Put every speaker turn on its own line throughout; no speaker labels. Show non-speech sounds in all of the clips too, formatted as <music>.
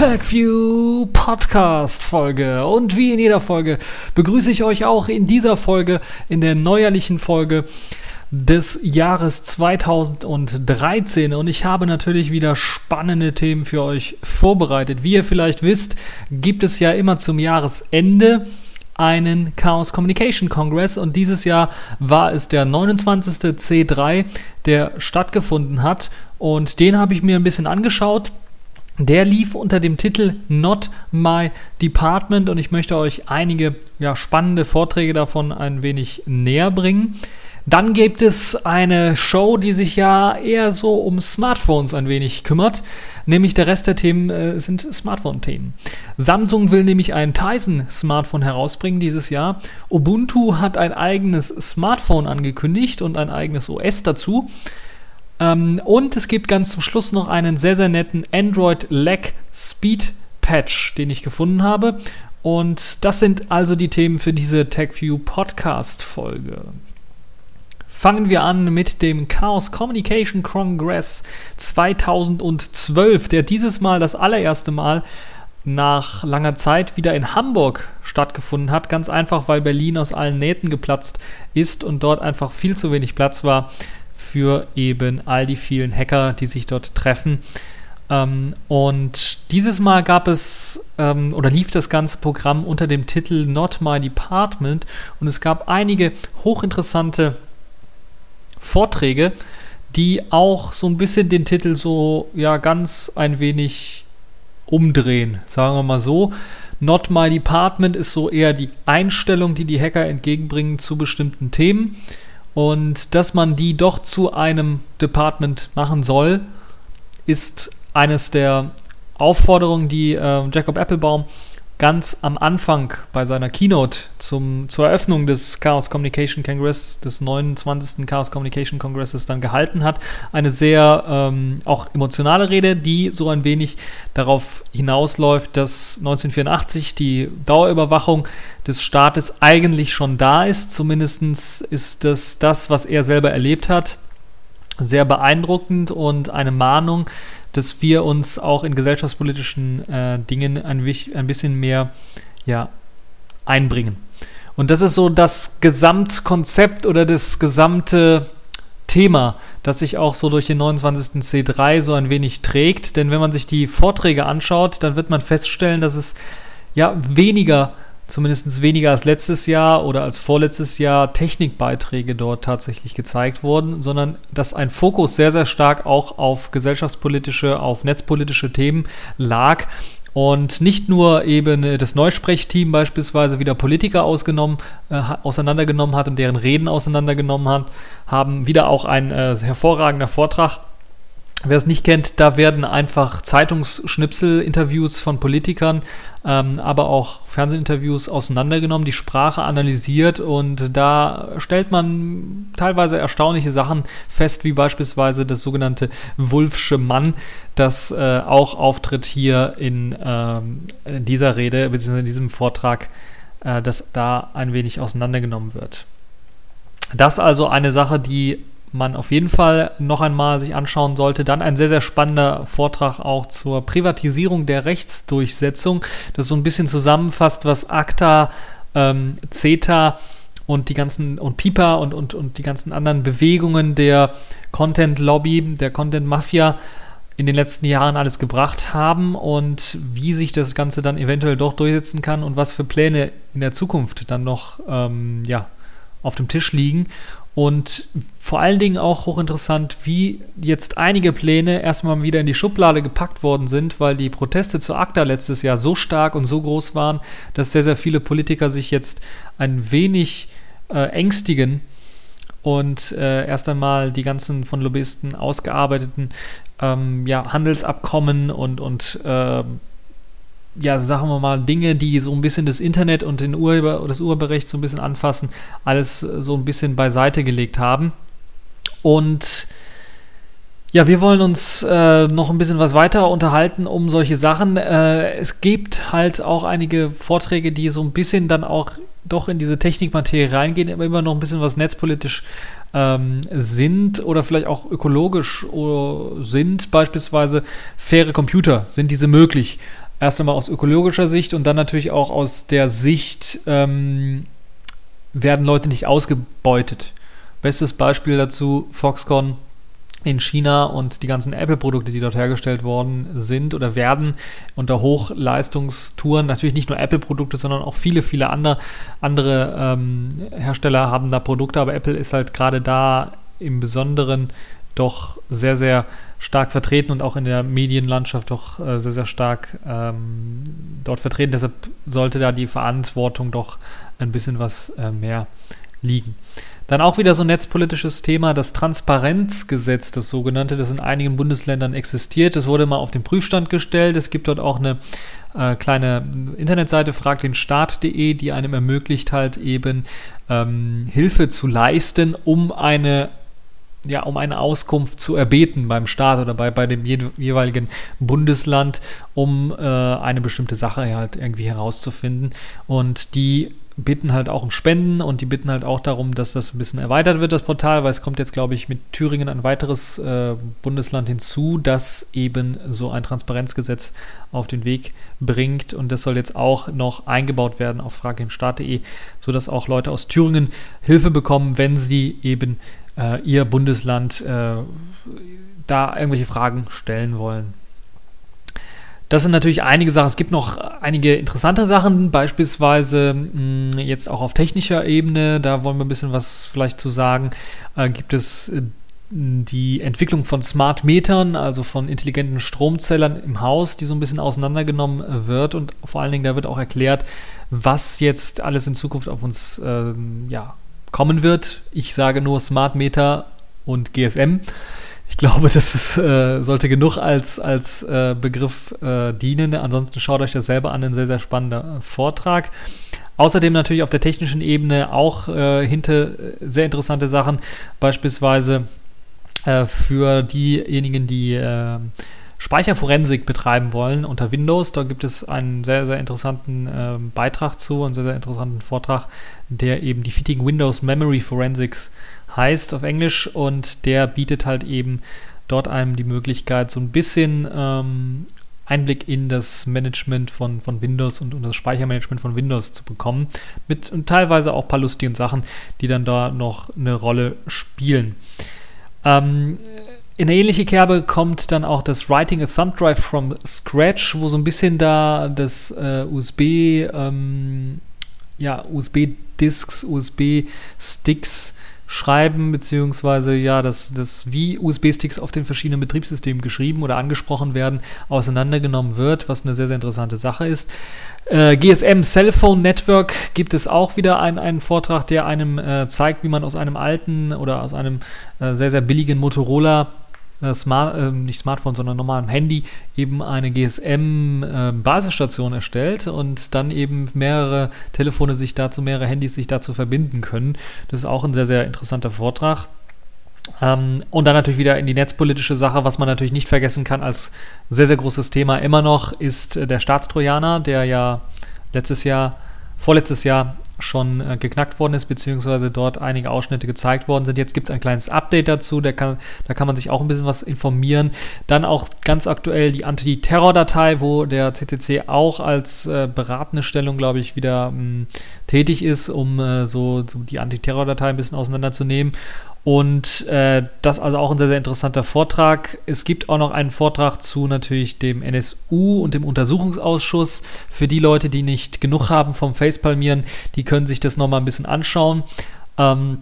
TagView Podcast Folge. Und wie in jeder Folge begrüße ich euch auch in dieser Folge, in der neuerlichen Folge des Jahres 2013. Und ich habe natürlich wieder spannende Themen für euch vorbereitet. Wie ihr vielleicht wisst, gibt es ja immer zum Jahresende einen Chaos Communication Congress und dieses Jahr war es der 29. C3, der stattgefunden hat und den habe ich mir ein bisschen angeschaut. Der lief unter dem Titel Not My Department und ich möchte euch einige ja, spannende Vorträge davon ein wenig näher bringen. Dann gibt es eine Show, die sich ja eher so um Smartphones ein wenig kümmert. Nämlich der Rest der Themen äh, sind Smartphone-Themen. Samsung will nämlich ein Tizen-Smartphone herausbringen dieses Jahr. Ubuntu hat ein eigenes Smartphone angekündigt und ein eigenes OS dazu. Ähm, und es gibt ganz zum Schluss noch einen sehr, sehr netten Android Lag Speed Patch, den ich gefunden habe. Und das sind also die Themen für diese TechView Podcast Folge. Fangen wir an mit dem Chaos Communication Congress 2012, der dieses Mal das allererste Mal nach langer Zeit wieder in Hamburg stattgefunden hat. Ganz einfach, weil Berlin aus allen Nähten geplatzt ist und dort einfach viel zu wenig Platz war für eben all die vielen Hacker, die sich dort treffen. Ähm, und dieses Mal gab es ähm, oder lief das ganze Programm unter dem Titel Not My Department und es gab einige hochinteressante Vorträge, die auch so ein bisschen den Titel so ja ganz ein wenig umdrehen, sagen wir mal so. Not My Department ist so eher die Einstellung, die die Hacker entgegenbringen zu bestimmten Themen und dass man die doch zu einem Department machen soll, ist eines der Aufforderungen, die äh, Jacob Applebaum ganz am Anfang bei seiner Keynote zum, zur Eröffnung des Chaos Communication Congress, des 29. Chaos Communication Congresses dann gehalten hat. Eine sehr ähm, auch emotionale Rede, die so ein wenig darauf hinausläuft, dass 1984 die Dauerüberwachung des Staates eigentlich schon da ist. Zumindest ist das das, was er selber erlebt hat. Sehr beeindruckend und eine Mahnung, dass wir uns auch in gesellschaftspolitischen äh, Dingen ein, ein bisschen mehr ja, einbringen. Und das ist so das Gesamtkonzept oder das gesamte Thema, das sich auch so durch den 29. C3 so ein wenig trägt. Denn wenn man sich die Vorträge anschaut, dann wird man feststellen, dass es ja weniger zumindest weniger als letztes Jahr oder als vorletztes Jahr Technikbeiträge dort tatsächlich gezeigt wurden, sondern dass ein Fokus sehr, sehr stark auch auf gesellschaftspolitische, auf netzpolitische Themen lag. Und nicht nur eben das Neusprechteam beispielsweise wieder Politiker ausgenommen, äh, auseinandergenommen hat und deren Reden auseinandergenommen hat, haben wieder auch ein äh, hervorragender Vortrag Wer es nicht kennt, da werden einfach Zeitungsschnipsel, Interviews von Politikern, ähm, aber auch Fernsehinterviews auseinandergenommen, die Sprache analysiert und da stellt man teilweise erstaunliche Sachen fest, wie beispielsweise das sogenannte Wulfsche Mann, das äh, auch auftritt hier in, ähm, in dieser Rede bzw. in diesem Vortrag, äh, dass da ein wenig auseinandergenommen wird. Das also eine Sache, die man auf jeden Fall noch einmal sich anschauen sollte. Dann ein sehr, sehr spannender Vortrag auch zur Privatisierung der Rechtsdurchsetzung, das so ein bisschen zusammenfasst, was ACTA, ähm, CETA und die ganzen und PIPA und, und, und die ganzen anderen Bewegungen der Content Lobby, der Content Mafia in den letzten Jahren alles gebracht haben und wie sich das Ganze dann eventuell doch durchsetzen kann und was für Pläne in der Zukunft dann noch ähm, ja, auf dem Tisch liegen und vor allen Dingen auch hochinteressant, wie jetzt einige Pläne erstmal wieder in die Schublade gepackt worden sind, weil die Proteste zu ACTA letztes Jahr so stark und so groß waren, dass sehr, sehr viele Politiker sich jetzt ein wenig äh, ängstigen und äh, erst einmal die ganzen von Lobbyisten ausgearbeiteten ähm, ja, Handelsabkommen und, und äh, ja, sagen wir mal, Dinge, die so ein bisschen das Internet und den Urheber, das Urheberrecht so ein bisschen anfassen, alles so ein bisschen beiseite gelegt haben. Und Ja, wir wollen uns äh, noch ein bisschen was weiter unterhalten um solche Sachen. Äh, es gibt halt auch einige Vorträge, die so ein bisschen dann auch doch in diese Technikmaterie reingehen, aber immer noch ein bisschen was netzpolitisch ähm, sind oder vielleicht auch ökologisch sind. Beispielsweise faire Computer, sind diese möglich? Erst einmal aus ökologischer Sicht und dann natürlich auch aus der Sicht, ähm, werden Leute nicht ausgebeutet. Bestes Beispiel dazu, Foxconn in China und die ganzen Apple-Produkte, die dort hergestellt worden sind oder werden unter Hochleistungstouren. Natürlich nicht nur Apple-Produkte, sondern auch viele, viele andere, andere ähm, Hersteller haben da Produkte, aber Apple ist halt gerade da im Besonderen doch sehr, sehr stark vertreten und auch in der Medienlandschaft doch äh, sehr, sehr stark ähm, dort vertreten. Deshalb sollte da die Verantwortung doch ein bisschen was äh, mehr liegen. Dann auch wieder so ein netzpolitisches Thema, das Transparenzgesetz, das sogenannte, das in einigen Bundesländern existiert. Das wurde mal auf den Prüfstand gestellt. Es gibt dort auch eine äh, kleine Internetseite, fragdenstaat.de, die einem ermöglicht halt eben ähm, Hilfe zu leisten, um eine ja, um eine Auskunft zu erbeten beim Staat oder bei, bei dem jeweiligen Bundesland, um äh, eine bestimmte Sache halt irgendwie herauszufinden. Und die bitten halt auch um Spenden und die bitten halt auch darum, dass das ein bisschen erweitert wird, das Portal, weil es kommt jetzt, glaube ich, mit Thüringen ein weiteres äh, Bundesland hinzu, das eben so ein Transparenzgesetz auf den Weg bringt und das soll jetzt auch noch eingebaut werden auf fragenstaat.de, sodass auch Leute aus Thüringen Hilfe bekommen, wenn sie eben äh, ihr Bundesland äh, da irgendwelche Fragen stellen wollen. Das sind natürlich einige Sachen. Es gibt noch einige interessante Sachen, beispielsweise mh, hm, jetzt auch auf technischer Ebene. Da wollen wir ein bisschen was vielleicht zu sagen. Äh, gibt es äh, die Entwicklung von Smart Metern, also von intelligenten Stromzählern im Haus, die so ein bisschen auseinandergenommen äh, wird. Und vor allen Dingen, da wird auch erklärt, was jetzt alles in Zukunft auf uns äh, ja, kommen wird. Ich sage nur Smart Meter und GSM. Ich glaube, das ist, äh, sollte genug als, als äh, Begriff äh, dienen. Ansonsten schaut euch das selber an, ein sehr, sehr spannender äh, Vortrag. Außerdem natürlich auf der technischen Ebene auch äh, hinter äh, sehr interessante Sachen, beispielsweise für diejenigen, die Speicherforensik betreiben wollen unter Windows. Da gibt es einen sehr, sehr interessanten äh, Beitrag zu, einen sehr, sehr interessanten Vortrag, der eben Defeating Windows Memory Forensics heißt auf Englisch und der bietet halt eben dort einem die Möglichkeit, so ein bisschen ähm, Einblick in das Management von, von Windows und, und das Speichermanagement von Windows zu bekommen. Mit und teilweise auch ein paar lustigen Sachen, die dann da noch eine Rolle spielen. Ähm, in eine ähnliche Kerbe kommt dann auch das Writing a Thumb Drive from Scratch, wo so ein bisschen da das äh, USB, ähm, ja, USB-Disks, USB-Sticks schreiben, beziehungsweise ja, dass das wie USB-Sticks auf den verschiedenen Betriebssystemen geschrieben oder angesprochen werden, auseinandergenommen wird, was eine sehr, sehr interessante Sache ist. Äh, GSM Cellphone Network gibt es auch wieder ein, einen Vortrag, der einem äh, zeigt, wie man aus einem alten oder aus einem äh, sehr, sehr billigen Motorola Smart, äh, nicht Smartphone, sondern normalem Handy eben eine GSM-Basisstation äh, erstellt und dann eben mehrere Telefone sich dazu, mehrere Handys sich dazu verbinden können. Das ist auch ein sehr, sehr interessanter Vortrag. Ähm, und dann natürlich wieder in die netzpolitische Sache, was man natürlich nicht vergessen kann als sehr, sehr großes Thema immer noch, ist äh, der Staatstrojaner, der ja letztes Jahr, vorletztes Jahr schon äh, geknackt worden ist, beziehungsweise dort einige Ausschnitte gezeigt worden sind. Jetzt gibt es ein kleines Update dazu, kann, da kann man sich auch ein bisschen was informieren. Dann auch ganz aktuell die Anti-Terror-Datei, wo der CCC auch als äh, beratende Stellung, glaube ich, wieder mh, hm, tätig ist, um äh, so, so die Anti-Terror-Datei ein bisschen auseinanderzunehmen. Und äh, das also auch ein sehr, sehr interessanter Vortrag. Es gibt auch noch einen Vortrag zu natürlich dem NSU und dem Untersuchungsausschuss. Für die Leute, die nicht genug haben vom Facepalmieren, die können sich das nochmal ein bisschen anschauen. Ähm,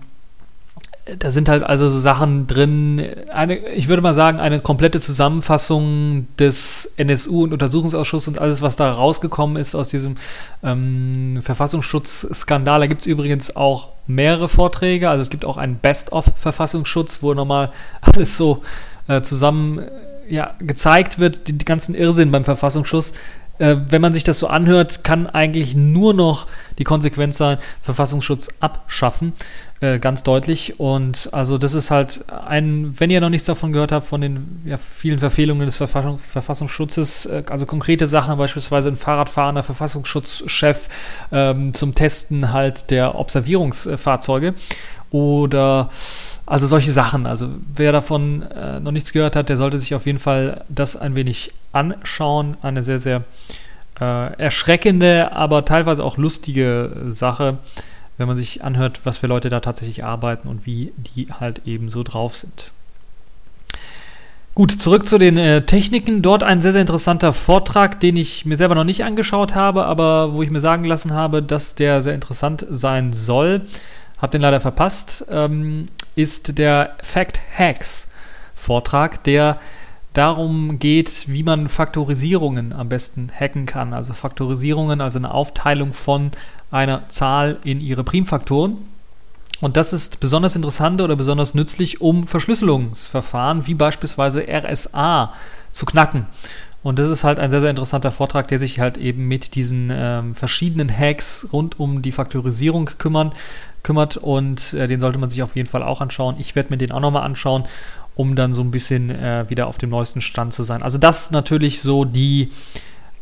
da sind halt also so Sachen drin, eine, ich würde mal sagen, eine komplette Zusammenfassung des NSU und Untersuchungsausschusses und alles, was da rausgekommen ist aus diesem ähm, Verfassungsschutzskandal. Da gibt es übrigens auch mehrere Vorträge, also es gibt auch einen Best-of-Verfassungsschutz, wo nochmal alles so äh, zusammen ja, gezeigt wird, die, die ganzen Irrsinn beim Verfassungsschutz äh, wenn man sich das so anhört, kann eigentlich nur noch die Konsequenz sein, Verfassungsschutz abschaffen, äh, ganz deutlich. Und also das ist halt ein, wenn ihr noch nichts davon gehört habt, von den ja, vielen Verfehlungen des Verfassung, Verfassungsschutzes, äh, also konkrete Sachen, beispielsweise ein Fahrradfahrender Verfassungsschutzchef ähm, zum Testen halt der Observierungsfahrzeuge oder also solche Sachen. Also wer davon äh, noch nichts gehört hat, der sollte sich auf jeden Fall das ein wenig anschauen. Eine sehr, sehr äh, erschreckende, aber teilweise auch lustige Sache, wenn man sich anhört, was für Leute da tatsächlich arbeiten und wie die halt eben so drauf sind. Gut, zurück zu den äh, Techniken. Dort ein sehr, sehr interessanter Vortrag, den ich mir selber noch nicht angeschaut habe, aber wo ich mir sagen lassen habe, dass der sehr interessant sein soll. Hab den leider verpasst. Ähm, ist der Fact Hacks Vortrag, der darum geht, wie man Faktorisierungen am besten hacken kann. Also Faktorisierungen, also eine Aufteilung von einer Zahl in ihre Primfaktoren. Und das ist besonders interessant oder besonders nützlich, um Verschlüsselungsverfahren wie beispielsweise RSA zu knacken. Und das ist halt ein sehr, sehr interessanter Vortrag, der sich halt eben mit diesen ähm, verschiedenen Hacks rund um die Faktorisierung kümmern kümmert und äh, den sollte man sich auf jeden Fall auch anschauen. Ich werde mir den auch nochmal anschauen, um dann so ein bisschen äh, wieder auf dem neuesten Stand zu sein. Also das natürlich so die,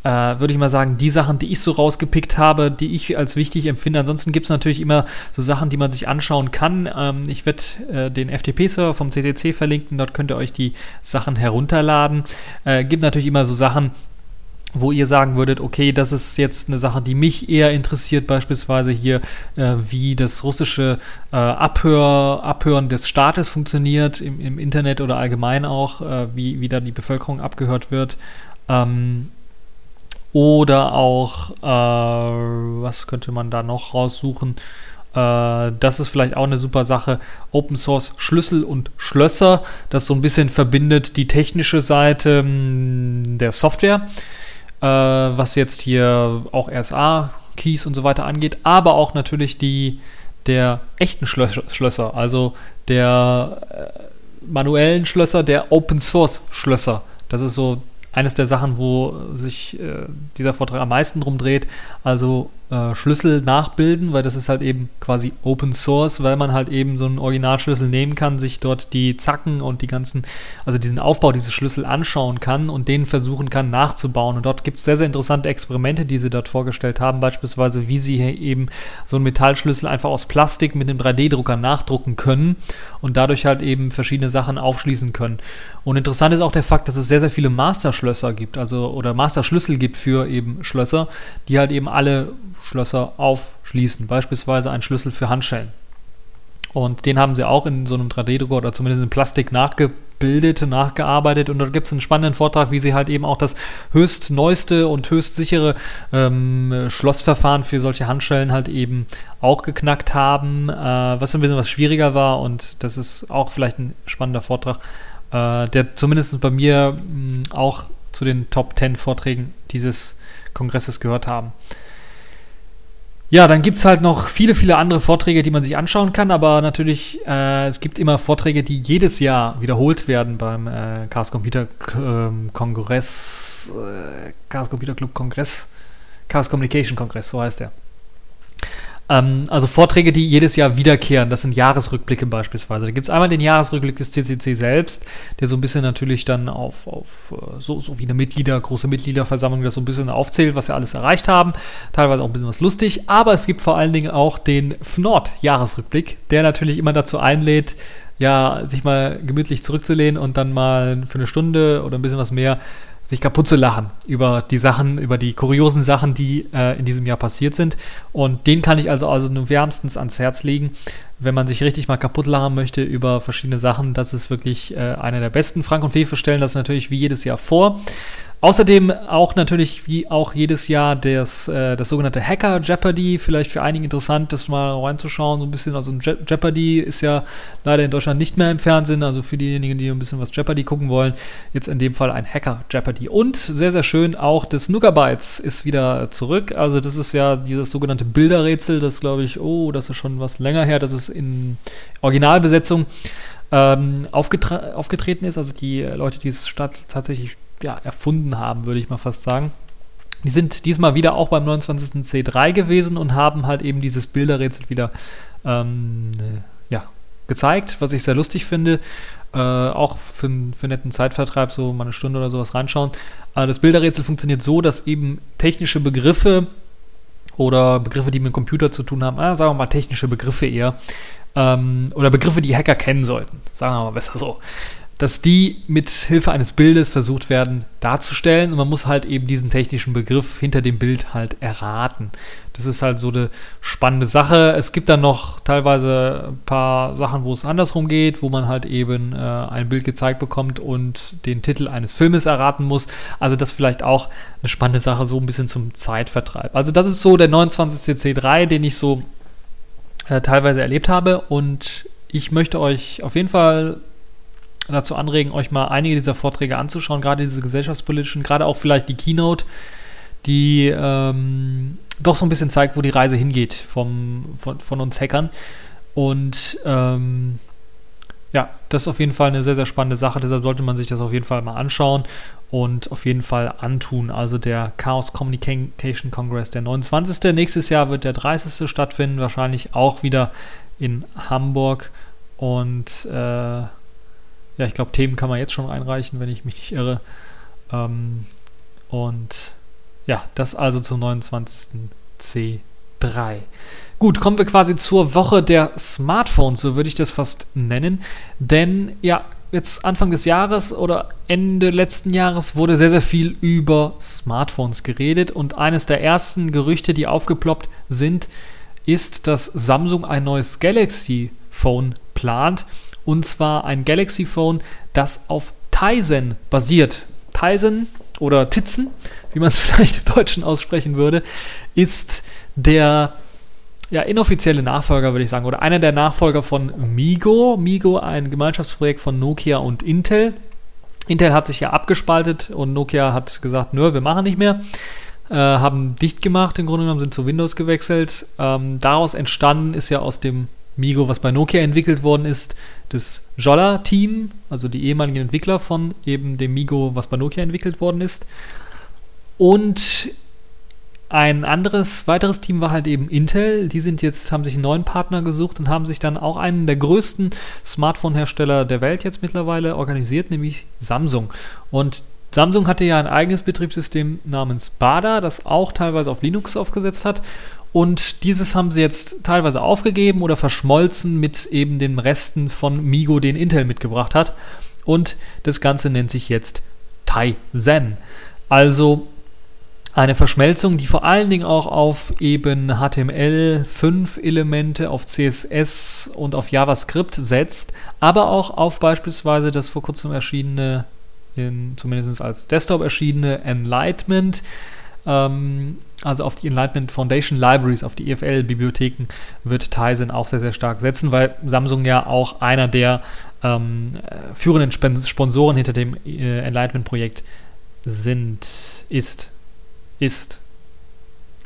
äh, würde ich mal sagen, die Sachen, die ich so rausgepickt habe, die ich als wichtig empfinde. Ansonsten gibt es natürlich immer so Sachen, die man sich anschauen kann. Ähm, ich werde äh, den FTP-Server vom CCC verlinken, dort könnt ihr euch die Sachen herunterladen. Äh, gibt natürlich immer so Sachen, wo ihr sagen würdet, okay, das ist jetzt eine Sache, die mich eher interessiert, beispielsweise hier, äh, wie das russische äh, Abhör, Abhören des Staates funktioniert im, im Internet oder allgemein auch, äh, wie, wie da die Bevölkerung abgehört wird. Ähm, oder auch, äh, was könnte man da noch raussuchen? Äh, das ist vielleicht auch eine super Sache. Open Source Schlüssel und Schlösser, das so ein bisschen verbindet die technische Seite mh, der Software äh, was jetzt hier auch RSA-Keys und so weiter angeht, aber auch natürlich die der echten Schlösser, also der äh, manuellen Schlösser, der Open Source Schlösser. Das ist so eines der Sachen, wo sich äh, dieser Vortrag am meisten drum dreht. Also äh, Schlüssel nachbilden, weil das ist halt eben quasi Open Source, weil man halt eben so einen Originalschlüssel nehmen kann, sich dort die Zacken und die ganzen, also diesen Aufbau dieses Schlüssel anschauen kann und den versuchen kann nachzubauen. Und dort gibt es sehr, sehr interessante Experimente, die sie dort vorgestellt haben, beispielsweise wie sie eben so einen Metallschlüssel einfach aus Plastik mit einem 3D-Drucker nachdrucken können und dadurch halt eben verschiedene Sachen aufschließen können. Und interessant ist auch der Fakt, dass es sehr, sehr viele Masterschlösser gibt, also oder Masterschlüssel gibt für eben Schlösser, die halt eben alle Schlösser aufschließen, beispielsweise ein Schlüssel für Handschellen. Und den haben sie auch in so einem 3D-Drucker oder zumindest in Plastik nachgebildet, nachgearbeitet. Und dort gibt es einen spannenden Vortrag, wie sie halt eben auch das höchst neueste und höchst sichere ähm, Schlossverfahren für solche Handschellen halt eben auch geknackt haben, äh, was ein bisschen was schwieriger war. Und das ist auch vielleicht ein spannender Vortrag, äh, der zumindest bei mir mh, auch zu den Top 10 Vorträgen dieses Kongresses gehört haben. Ja, dann gibt es halt noch viele, viele andere Vorträge, die man sich anschauen kann, aber natürlich, äh, es gibt immer Vorträge, die jedes Jahr wiederholt werden beim äh, Chaos Computer ähm, Kongress, äh, Chaos Computer Club Kongress, Chaos Communication Kongress, so heißt der. Ähm, also Vorträge, die jedes Jahr wiederkehren, das sind Jahresrückblicke beispielsweise. Da gibt es einmal den Jahresrückblick des CCC selbst, der so ein bisschen natürlich dann auf, auf äh, so, so wie eine Mitglieder, große Mitgliederversammlung das so ein bisschen aufzählt, was sie alles erreicht haben. Teilweise auch ein bisschen was lustig, aber es gibt vor allen Dingen auch den FNORD-Jahresrückblick, der natürlich immer dazu einlädt, ja, sich mal gemütlich zurückzulehnen und dann mal für eine Stunde oder ein bisschen was mehr sich kaputt zu lachen über die Sachen, über die kuriosen Sachen, die äh, in diesem Jahr passiert sind. Und den kann ich also, also nur wärmstens ans Herz legen, wenn man sich richtig mal kaputt lachen möchte über verschiedene Sachen. Das ist wirklich äh, einer der besten. Frank und Fefe stellen das natürlich wie jedes Jahr vor. Außerdem auch natürlich wie auch jedes Jahr das, äh, das sogenannte Hacker Jeopardy, vielleicht für einige interessant, das mal reinzuschauen, so ein bisschen. Also Je Jeopardy ist ja leider in Deutschland nicht mehr im Fernsehen, also für diejenigen, die ein bisschen was Jeopardy gucken wollen, jetzt in dem Fall ein Hacker Jeopardy. Und sehr, sehr schön, auch das Noogabytes ist wieder zurück. Also das ist ja dieses sogenannte Bilderrätsel, das glaube ich, oh, das ist schon was länger her, das ist in Originalbesetzung ähm, aufgetre aufgetreten ist. Also die Leute, die es tatsächlich ja, erfunden haben, würde ich mal fast sagen. Die sind diesmal wieder auch beim 29.C3 gewesen und haben halt eben dieses Bilderrätsel wieder ähm, ja, gezeigt, was ich sehr lustig finde. Äh, auch für, für netten Zeitvertreib, so mal eine Stunde oder sowas reinschauen. Äh, das Bilderrätsel funktioniert so, dass eben technische Begriffe oder Begriffe, die mit dem Computer zu tun haben, äh, sagen wir mal technische Begriffe eher, ähm, oder Begriffe, die Hacker kennen sollten, sagen wir mal besser so, dass die mit Hilfe eines Bildes versucht werden darzustellen und man muss halt eben diesen technischen Begriff hinter dem Bild halt erraten. Das ist halt so eine spannende Sache. Es gibt dann noch teilweise ein paar Sachen, wo es andersrum geht, wo man halt eben äh, ein Bild gezeigt bekommt und den Titel eines Filmes erraten muss. Also das vielleicht auch eine spannende Sache, so ein bisschen zum Zeitvertreib. Also das ist so der 29CC3, den ich so äh, teilweise erlebt habe und ich möchte euch auf jeden Fall dazu anregen, euch mal einige dieser Vorträge anzuschauen, gerade diese gesellschaftspolitischen, gerade auch vielleicht die Keynote, die ähm, doch so ein bisschen zeigt, wo die Reise hingeht vom, von, von uns Hackern. Und ähm, ja, das ist auf jeden Fall eine sehr, sehr spannende Sache. Deshalb sollte man sich das auf jeden Fall mal anschauen und auf jeden Fall antun. Also der Chaos Communication Congress, der 29. Nächstes Jahr wird der 30. stattfinden, wahrscheinlich auch wieder in Hamburg. Und äh, ja, ich glaube, Themen kann man jetzt schon einreichen, wenn ich mich nicht irre. Ähm, und ja, das also zum 29. C3. Gut, kommen wir quasi zur Woche der Smartphones, so würde ich das fast nennen. Denn ja, jetzt Anfang des Jahres oder Ende letzten Jahres wurde sehr, sehr viel über Smartphones geredet. Und eines der ersten Gerüchte, die aufgeploppt sind, ist, dass Samsung ein neues Galaxy Phone plant. Und zwar ein Galaxy Phone, das auf Tizen basiert. Tizen oder Titzen, wie man es <laughs> vielleicht im Deutschen aussprechen würde, ist der ja, inoffizielle Nachfolger, würde ich sagen, oder einer der Nachfolger von Migo. Migo, ein Gemeinschaftsprojekt von Nokia und Intel. Intel hat sich ja abgespaltet und Nokia hat gesagt, nö, wir machen nicht mehr. Äh, haben dicht gemacht, im Grunde genommen, sind zu Windows gewechselt. Ähm, daraus entstanden ist ja aus dem Migo, was bei Nokia entwickelt worden ist, das Jolla-Team, also die ehemaligen Entwickler von eben dem Migo, was bei Nokia entwickelt worden ist. Und ein anderes, weiteres Team war halt eben Intel. Die sind jetzt, haben sich einen neuen Partner gesucht und haben sich dann auch einen der größten Smartphone-Hersteller der Welt jetzt mittlerweile organisiert, nämlich Samsung. Und Samsung hatte ja ein eigenes Betriebssystem namens Bada, das auch teilweise auf Linux aufgesetzt hat. Und dieses haben sie jetzt teilweise aufgegeben oder verschmolzen mit eben den Resten von Migo, den Intel mitgebracht hat. Und das Ganze nennt sich jetzt Tizen. Also eine Verschmelzung, die vor allen Dingen auch auf eben HTML5-Elemente, auf CSS und auf JavaScript setzt, aber auch auf beispielsweise das vor kurzem erschienene, in, zumindest als Desktop erschienene Enlightenment ähm, also auf die Enlightenment Foundation Libraries, auf die EFL-Bibliotheken, wird Tizen auch sehr, sehr stark setzen, weil Samsung ja auch einer der ähm, führenden Sponsoren hinter dem äh, Enlightenment-Projekt sind, ist, ist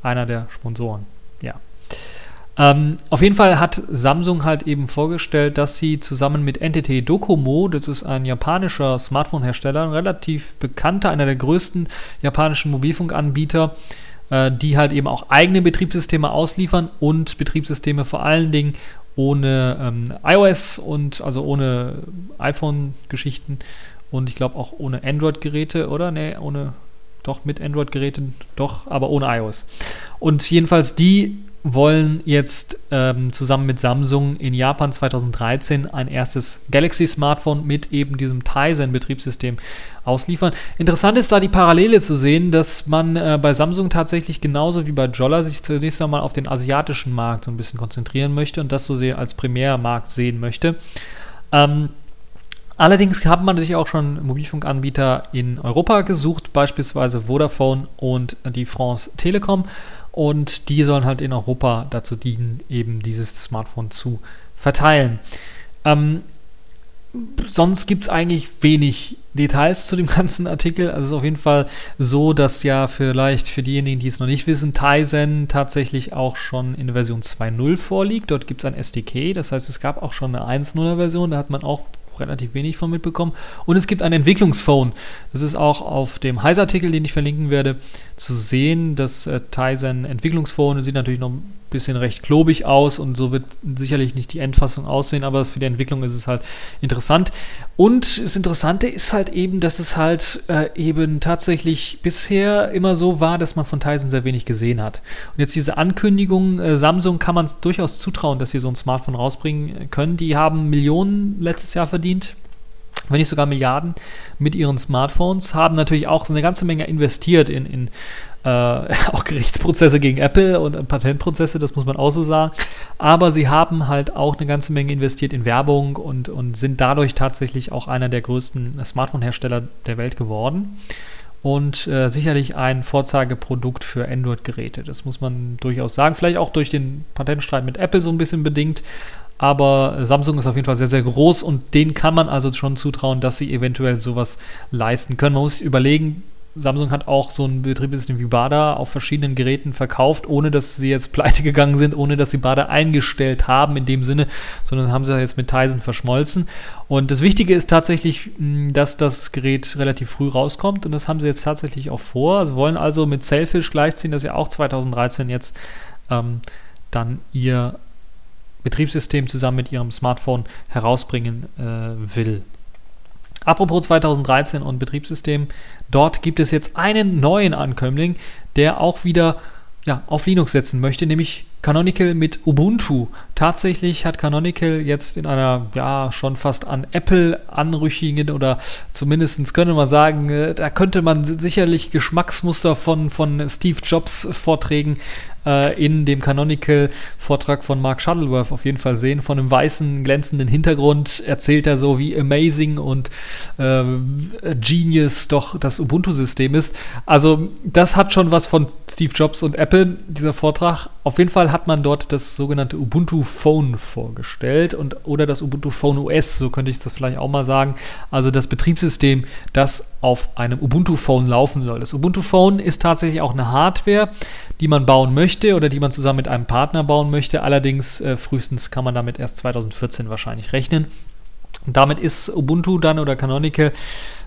einer der Sponsoren, ja. Ähm, auf jeden Fall hat Samsung halt eben vorgestellt, dass sie zusammen mit NTT Docomo, das ist ein japanischer Smartphone-Hersteller, ein relativ bekannter, einer der größten japanischen Mobilfunkanbieter, äh, die halt eben auch eigene Betriebssysteme ausliefern und Betriebssysteme vor allen Dingen ohne ähm, iOS und also ohne iPhone-Geschichten und ich glaube auch ohne Android-Geräte, oder? Ne, ohne, doch mit Android-Geräten, doch, aber ohne iOS. Und jedenfalls die wollen jetzt ähm, zusammen mit Samsung in Japan 2013 ein erstes Galaxy-Smartphone mit eben diesem Tizen-Betriebssystem ausliefern. Interessant ist da die Parallele zu sehen, dass man äh, bei Samsung tatsächlich genauso wie bei Jolla sich zunächst einmal auf den asiatischen Markt so ein bisschen konzentrieren möchte und das so sehr als Primärmarkt sehen möchte. Ähm, Allerdings hat man sich auch schon Mobilfunkanbieter in Europa gesucht, beispielsweise Vodafone und die France Telekom. Und die sollen halt in Europa dazu dienen, eben dieses Smartphone zu verteilen. Ähm, sonst gibt es eigentlich wenig Details zu dem <laughs> ganzen Artikel. Also es ist auf jeden Fall so, dass ja vielleicht für diejenigen, die es noch nicht wissen, Tizen tatsächlich auch schon in der Version 2.0 vorliegt. Dort gibt es ein SDK, das heißt, es gab auch schon eine 1.0er Version, da hat man auch relativ wenig von mitbekommen. Und es gibt ein Entwicklungsphone. Das ist auch auf dem Heise-Artikel, den ich verlinken werde, zu sehen. Das äh, Tizen Entwicklungsphone sieht natürlich noch bisschen recht klobig aus und so wird sicherlich nicht die Endfassung aussehen, aber für die Entwicklung ist es halt interessant. Und das Interessante ist halt eben, dass es halt äh, eben tatsächlich bisher immer so war, dass man von Tizen sehr wenig gesehen hat. Und jetzt diese Ankündigung, äh, Samsung kann man es durchaus zutrauen, dass sie so ein Smartphone rausbringen können. Die haben Millionen letztes Jahr verdient wenn nicht sogar Milliarden mit ihren Smartphones, haben natürlich auch eine ganze Menge investiert in, in äh, <laughs> auch Gerichtsprozesse gegen Apple und Patentprozesse, das muss man auch so sagen. Aber sie haben halt auch eine ganze Menge investiert in Werbung und, und sind dadurch tatsächlich auch einer der größten Smartphone-Hersteller der Welt geworden. Und äh, sicherlich ein Vorzeigeprodukt für Android-Geräte. Das muss man durchaus sagen. Vielleicht auch durch den Patentstreit mit Apple so ein bisschen bedingt. Aber Samsung ist auf jeden Fall sehr, sehr groß und denen kann man also schon zutrauen, dass sie eventuell sowas leisten können. Man muss sich überlegen, Samsung hat auch so ein Betriebssystem wie Bada auf verschiedenen Geräten verkauft, ohne dass sie jetzt pleite gegangen sind, ohne dass sie Bada eingestellt haben in dem Sinne, sondern haben sie jetzt mit Tizen verschmolzen. Und das Wichtige ist tatsächlich, dass das Gerät relativ früh rauskommt und das haben sie jetzt tatsächlich auch vor. Sie wollen also mit Selfish gleichziehen, dass sie auch 2013 jetzt ähm, dann ihr Betriebssystem zusammen mit ihrem Smartphone herausbringen äh, will. Apropos 2013 und Betriebssystem, dort gibt es jetzt einen neuen Ankömmling, der auch wieder ja, auf Linux setzen möchte, nämlich Canonical mit Ubuntu. Tatsächlich hat Canonical jetzt in einer, ja, schon fast an Apple anrüchigen oder zumindest könnte man sagen, äh, da könnte man sicherlich Geschmacksmuster von, von Steve Jobs Vorträgen äh, in dem Canonical-Vortrag von Mark Shuttleworth auf jeden Fall sehen. Von einem weißen, glänzenden Hintergrund erzählt er so, wie amazing und äh, genius doch das Ubuntu-System ist. Also, das hat schon was von Steve Jobs und Apple, dieser Vortrag. Auf jeden Fall hat man dort das sogenannte Ubuntu Phone vorgestellt und oder das Ubuntu Phone OS, so könnte ich das vielleicht auch mal sagen. Also das Betriebssystem, das auf einem Ubuntu Phone laufen soll. Das Ubuntu Phone ist tatsächlich auch eine Hardware, die man bauen möchte oder die man zusammen mit einem Partner bauen möchte. Allerdings äh, frühestens kann man damit erst 2014 wahrscheinlich rechnen. Und damit ist Ubuntu dann oder Canonical,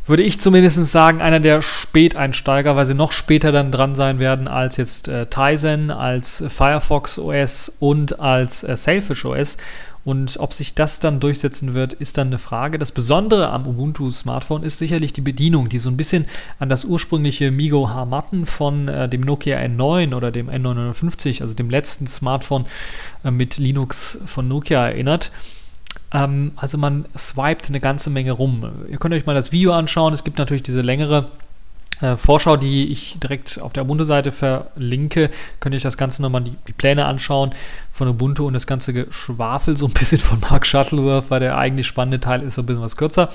würde ich zumindest sagen, einer der Späteinsteiger, weil sie noch später dann dran sein werden als jetzt äh, Tizen, als Firefox OS und als äh, Sailfish OS. Und ob sich das dann durchsetzen wird, ist dann eine Frage. Das Besondere am Ubuntu-Smartphone ist sicherlich die Bedienung, die so ein bisschen an das ursprüngliche Migo H-Matten von äh, dem Nokia N9 oder dem N950, also dem letzten Smartphone äh, mit Linux von Nokia erinnert. Ähm, also man swiped eine ganze Menge rum. Ihr könnt euch mal das Video anschauen. Es gibt natürlich diese längere äh, Vorschau, die ich direkt auf der Ubuntu-Seite verlinke, könnt ihr euch das Ganze nochmal die, die Pläne anschauen von Ubuntu und das ganze Geschwafel so ein bisschen von Mark Shuttleworth, weil der eigentlich spannende Teil ist so ein bisschen was kürzer.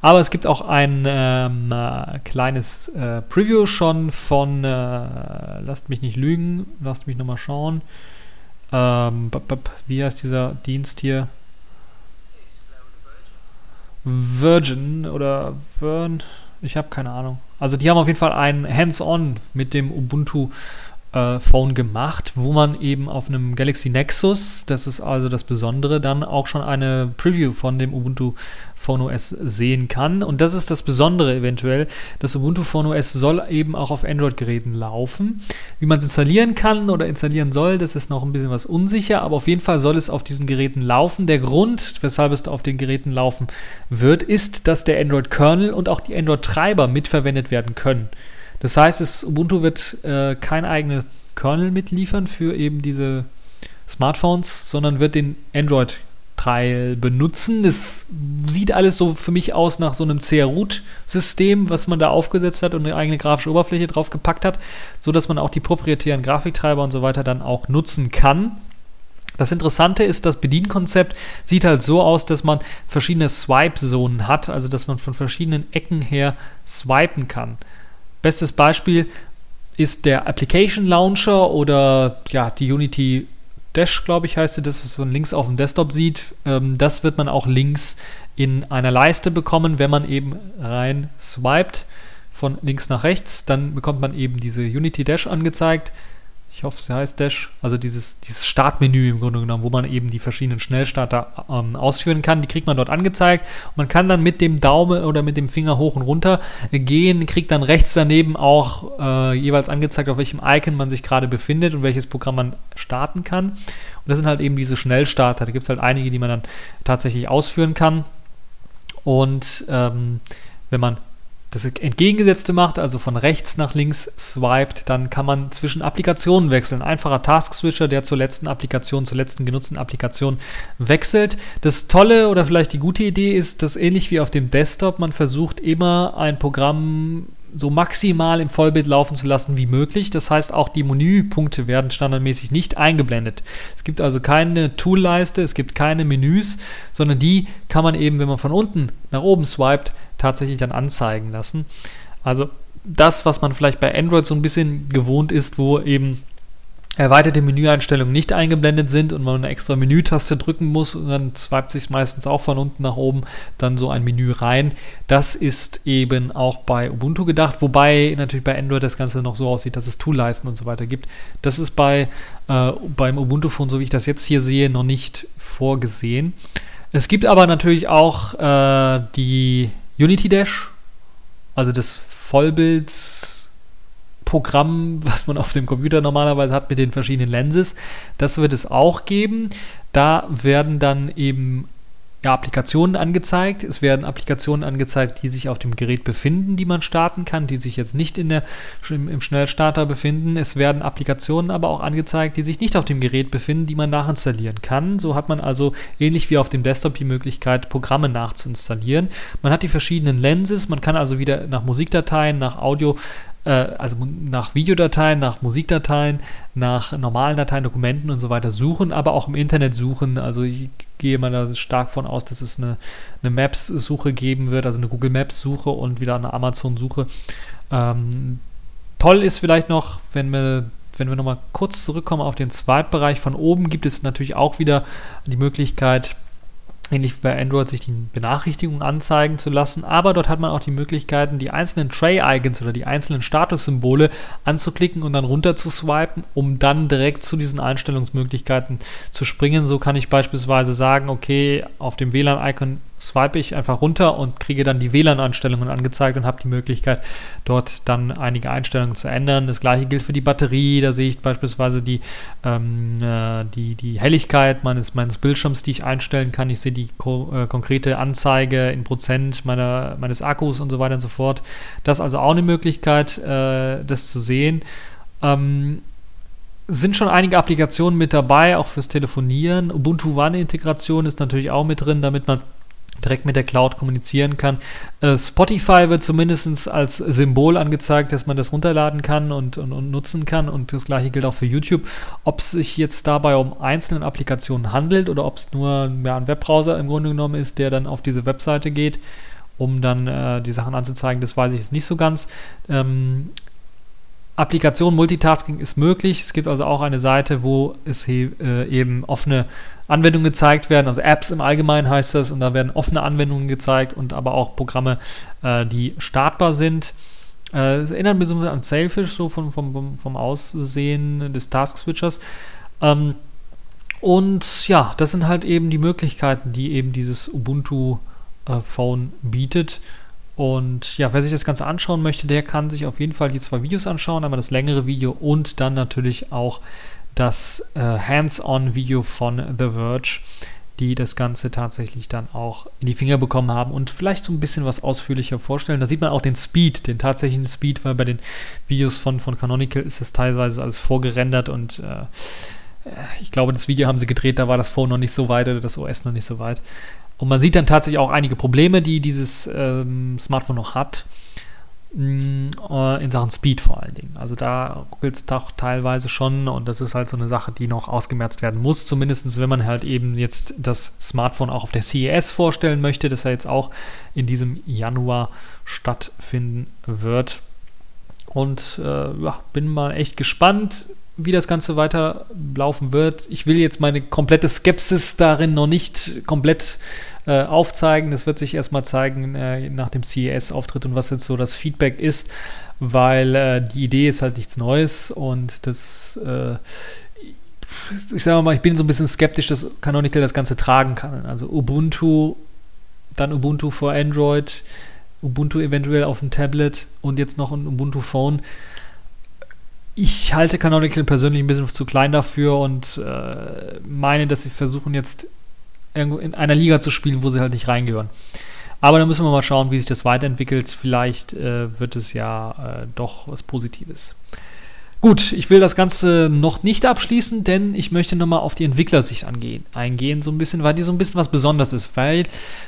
Aber es gibt auch ein ähm, äh, kleines äh, Preview schon von, äh, lasst mich nicht lügen, lasst mich nochmal schauen. Ähm, wie heißt dieser Dienst hier? Virgin oder Vern, ich habe keine Ahnung. Also die haben auf jeden Fall ein Hands-on mit dem Ubuntu äh, Phone gemacht, wo man eben auf einem Galaxy Nexus, das ist also das Besondere, dann auch schon eine Preview von dem Ubuntu Phone OS sehen kann. Und das ist das Besondere eventuell. Das Ubuntu Phone OS soll eben auch auf Android-Geräten laufen. Wie man es installieren kann oder installieren soll, das ist noch ein bisschen was unsicher, aber auf jeden Fall soll es auf diesen Geräten laufen. Der Grund, weshalb es auf den Geräten laufen wird, ist, dass der Android-Kernel und auch die Android-Treiber mitverwendet werden können. Das heißt, es, Ubuntu wird äh, kein eigenes Kernel mitliefern für eben diese Smartphones, sondern wird den Android-Teil benutzen. Das sieht alles so für mich aus nach so einem CR-Root-System, was man da aufgesetzt hat und eine eigene grafische Oberfläche drauf gepackt hat, sodass man auch die proprietären Grafiktreiber und so weiter dann auch nutzen kann. Das Interessante ist, das Bedienkonzept sieht halt so aus, dass man verschiedene Swipe-Zonen hat, also dass man von verschiedenen Ecken her swipen kann. Bestes Beispiel ist der Application Launcher oder ja, die Unity Dash, glaube ich, heißt das, was man links auf dem Desktop sieht. Ähm, das wird man auch links in einer Leiste bekommen, wenn man eben rein swiped von links nach rechts. Dann bekommt man eben diese Unity Dash angezeigt. Ich hoffe, sie heißt Dash, also dieses, dieses Startmenü im Grunde genommen, wo man eben die verschiedenen Schnellstarter ähm, ausführen kann. Die kriegt man dort angezeigt. Man kann dann mit dem Daumen oder mit dem Finger hoch und runter gehen, kriegt dann rechts daneben auch äh, jeweils angezeigt, auf welchem Icon man sich gerade befindet und welches Programm man starten kann. Und das sind halt eben diese Schnellstarter. Da gibt es halt einige, die man dann tatsächlich ausführen kann. Und ähm, wenn man das Entgegengesetzte macht, also von rechts nach links swiped, dann kann man zwischen Applikationen wechseln. Einfacher Task-Switcher, der zur letzten Applikation, zur letzten genutzten Applikation wechselt. Das Tolle oder vielleicht die gute Idee ist, dass ähnlich wie auf dem Desktop man versucht immer ein Programm so maximal im Vollbild laufen zu lassen wie möglich. Das heißt, auch die Menüpunkte werden standardmäßig nicht eingeblendet. Es gibt also keine Toolleiste, es gibt keine Menüs, sondern die kann man eben, wenn man von unten nach oben swiped, tatsächlich dann anzeigen lassen. Also das, was man vielleicht bei Android so ein bisschen gewohnt ist, wo eben erweiterte Menüeinstellungen nicht eingeblendet sind und man eine extra Menütaste drücken muss und dann swipet sich meistens auch von unten nach oben dann so ein Menü rein. Das ist eben auch bei Ubuntu gedacht, wobei natürlich bei Android das Ganze noch so aussieht, dass es Toolleisten und so weiter gibt. Das ist bei äh, beim Ubuntu Phone, so wie ich das jetzt hier sehe, noch nicht vorgesehen. Es gibt aber natürlich auch äh, die Unity Dash, also das Vollbild Programm, <laughs> was man auf dem Computer normalerweise hat mit den verschiedenen Lenses. Das wird es auch geben. Da werden dann eben ja, Applikationen angezeigt. Es werden Applikationen angezeigt, die sich auf dem Gerät befinden, die man starten kann, die sich jetzt nicht in der, im Schnellstarter befinden. Es werden Applikationen aber auch angezeigt, die sich nicht auf dem Gerät befinden, die man nachinstallieren kann. So hat man also ähnlich wie auf dem Desktop die Möglichkeit, Programme nachzuinstallieren. Man hat die verschiedenen Lenses, man kann also wieder nach Musikdateien, nach Audio also nach Videodateien, nach Musikdateien, nach normalen Dateien, Dokumenten und so weiter suchen, aber auch im Internet suchen. Also ich gehe mal da stark von aus, dass es eine, eine Maps-Suche geben wird, also eine Google Maps-Suche und wieder eine Amazon-Suche. Ähm, toll ist vielleicht noch, wenn wir wenn wir nochmal kurz zurückkommen auf den Swipe-Bereich von oben, gibt es natürlich auch wieder die Möglichkeit, ähnlich wie bei Android, sich die Benachrichtigungen anzeigen zu lassen. Aber dort hat man auch die Möglichkeiten, die einzelnen Tray-Icons oder die einzelnen Statussymbole anzuklicken und dann runter zu swipen, um dann direkt zu diesen Einstellungsmöglichkeiten zu springen. So kann ich beispielsweise sagen, okay, auf dem WLAN-Icon swipe ich einfach runter und kriege dann die WLAN-Einstellungen angezeigt und habe die Möglichkeit, dort dann einige Einstellungen zu ändern. Das gleiche gilt für die Batterie. Da sehe ich beispielsweise die, ähm, äh, die, die Helligkeit meines, meines Bildschirms, die ich einstellen kann. Ich sehe die ko äh, konkrete Anzeige in Prozent meiner, meines Akkus und so weiter und so fort. Das ist also auch eine Möglichkeit, äh, das zu sehen. Ähm, sind schon einige Applikationen mit dabei, auch fürs Telefonieren. Ubuntu One-Integration ist natürlich auch mit drin, damit man direkt mit der Cloud kommunizieren kann. Äh, Spotify wird zumindest als Symbol angezeigt, dass man das runterladen kann und, und, und, nutzen kann. Und das gleiche gilt auch für YouTube. Ob es sich jetzt dabei um einzelne Applikationen handelt oder ob es nur ja, ein Webbrowser im Grunde genommen ist, der dann auf diese Webseite geht, um dann äh, die Sachen anzuzeigen, das weiß ich jetzt nicht so ganz. Ähm, Applikation Multitasking ist möglich. Es gibt also auch eine Seite, wo es äh, eben offene Anwendungen gezeigt werden, also Apps im Allgemeinen heißt das, und da werden offene Anwendungen gezeigt und aber auch Programme, äh, die startbar sind. Äh, das erinnert mich so an Sailfish, so vom, vom, vom Aussehen des Task Switchers. Ähm, und ja, das sind halt eben die Möglichkeiten, die eben dieses Ubuntu äh, Phone bietet. Und ja, wer sich das Ganze anschauen möchte, der kann sich auf jeden Fall die zwei Videos anschauen. Einmal das längere Video und dann natürlich auch das äh, Hands-on-Video von The Verge, die das Ganze tatsächlich dann auch in die Finger bekommen haben und vielleicht so ein bisschen was ausführlicher vorstellen. Da sieht man auch den Speed, den tatsächlichen Speed, weil bei den Videos von, von Canonical ist das teilweise alles vorgerendert und äh, ich glaube, das Video haben sie gedreht, da war das Phone noch nicht so weit oder das OS noch nicht so weit. Und man sieht dann tatsächlich auch einige Probleme, die dieses ähm, Smartphone noch hat. Mm, äh, in Sachen Speed vor allen Dingen. Also da ruckelt es doch teilweise schon und das ist halt so eine Sache, die noch ausgemerzt werden muss. Zumindest wenn man halt eben jetzt das Smartphone auch auf der CES vorstellen möchte, das ja jetzt auch in diesem Januar stattfinden wird. Und äh, ja, bin mal echt gespannt, wie das Ganze weiterlaufen wird. Ich will jetzt meine komplette Skepsis darin noch nicht komplett äh, aufzeigen. Das wird sich erstmal zeigen äh, nach dem CES-Auftritt und was jetzt so das Feedback ist, weil äh, die Idee ist halt nichts Neues und das äh, ich sage mal, ich bin so ein bisschen skeptisch, dass Canonical das Ganze tragen kann. Also Ubuntu, dann Ubuntu for Android, Ubuntu eventuell auf dem Tablet und jetzt noch ein Ubuntu Phone. Ich halte Canonical persönlich ein bisschen zu klein dafür und äh, meine, dass sie versuchen jetzt irgendwo in einer Liga zu spielen, wo sie halt nicht reingehören. Aber da müssen wir mal schauen, wie sich das weiterentwickelt. Vielleicht äh, wird es ja äh, doch was Positives. Gut, ich will das Ganze noch nicht abschließen, denn ich möchte nochmal auf die Entwicklersicht angehen, eingehen, so ein bisschen, weil die so ein bisschen was Besonderes ist. Weil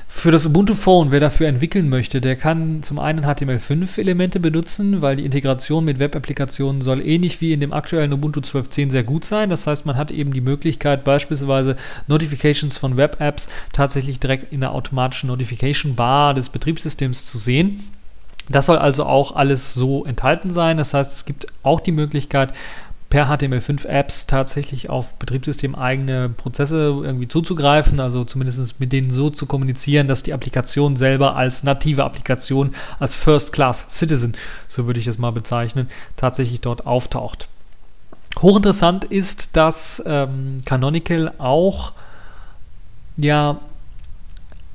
für das Ubuntu Phone, wer dafür entwickeln möchte, der kann zum einen HTML5-Elemente benutzen, weil die Integration mit Web-Applikationen soll ähnlich wie in dem aktuellen Ubuntu 12.10 sehr gut sein. Das heißt, man hat eben die Möglichkeit, beispielsweise Notifications von Web-Apps tatsächlich direkt in der automatischen Notification Bar des Betriebssystems zu sehen. Das soll also auch alles so enthalten sein. Das heißt, es gibt auch die Möglichkeit, per HTML5-Apps tatsächlich auf betriebssystemeigene Prozesse irgendwie zuzugreifen, also zumindest mit denen so zu kommunizieren, dass die Applikation selber als native Applikation, als First-Class-Citizen, so würde ich es mal bezeichnen, tatsächlich dort auftaucht. Hochinteressant ist, dass ähm, Canonical auch ja